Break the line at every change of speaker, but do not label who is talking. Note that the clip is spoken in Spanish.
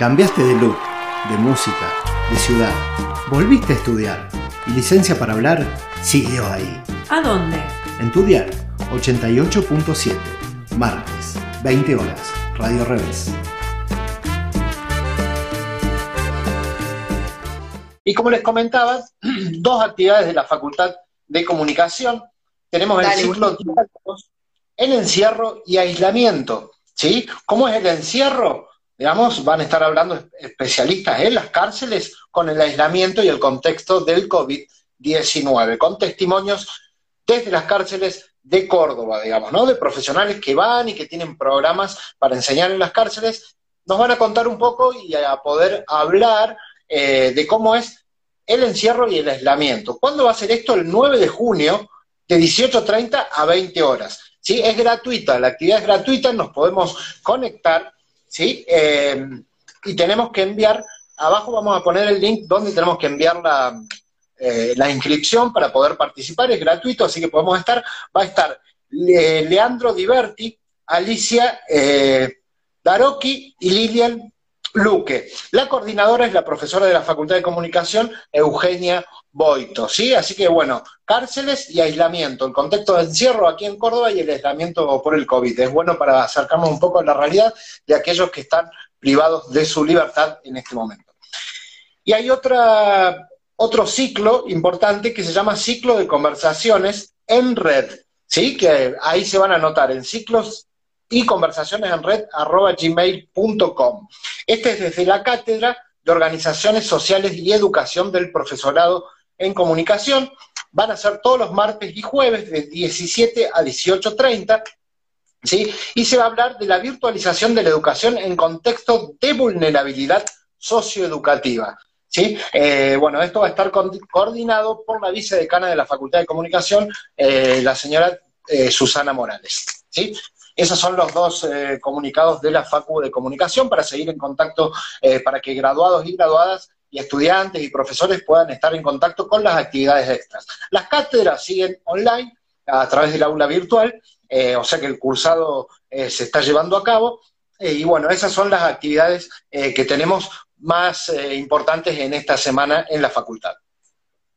Cambiaste de look, de música, de ciudad. Volviste a estudiar. Y licencia para hablar siguió ahí.
¿A dónde?
En tu dial 88.7. Martes, 20 horas. Radio Revés.
Y como les comentaba, dos actividades de la Facultad de Comunicación. Tenemos el ciclo el encierro y aislamiento. ¿sí? ¿Cómo es el encierro? Digamos, van a estar hablando especialistas en las cárceles con el aislamiento y el contexto del COVID-19, con testimonios desde las cárceles de Córdoba, digamos, ¿no? De profesionales que van y que tienen programas para enseñar en las cárceles. Nos van a contar un poco y a poder hablar eh, de cómo es el encierro y el aislamiento. ¿Cuándo va a ser esto? El 9 de junio, de 18.30 a 20 horas. ¿Sí? Es gratuita, la actividad es gratuita, nos podemos conectar ¿sí? Eh, y tenemos que enviar, abajo vamos a poner el link donde tenemos que enviar la, eh, la inscripción para poder participar, es gratuito, así que podemos estar, va a estar Leandro Diverti, Alicia eh, Daroki y Lilian Luque. La coordinadora es la profesora de la Facultad de Comunicación, Eugenia Boito, ¿sí? Así que bueno, cárceles y aislamiento, el contexto de encierro aquí en Córdoba y el aislamiento por el COVID. Es bueno para acercarnos un poco a la realidad de aquellos que están privados de su libertad en este momento. Y hay otra, otro ciclo importante que se llama ciclo de conversaciones en red, ¿sí? Que ahí se van a anotar en ciclos y conversaciones en red arroba gmail.com. Este es desde la cátedra de Organizaciones Sociales y Educación del Profesorado en comunicación. Van a ser todos los martes y jueves de 17 a 18.30. ¿sí? Y se va a hablar de la virtualización de la educación en contexto de vulnerabilidad socioeducativa. ¿sí? Eh, bueno, esto va a estar coordinado por la vicedecana de la Facultad de Comunicación, eh, la señora eh, Susana Morales. ¿sí? Esos son los dos comunicados de la Facu de Comunicación para seguir en contacto, para que graduados y graduadas y estudiantes y profesores puedan estar en contacto con las actividades extras. Las cátedras siguen online a través del aula virtual, eh, o sea que el cursado eh, se está llevando a cabo. Eh, y bueno, esas son las actividades que tenemos más importantes en esta semana en la facultad.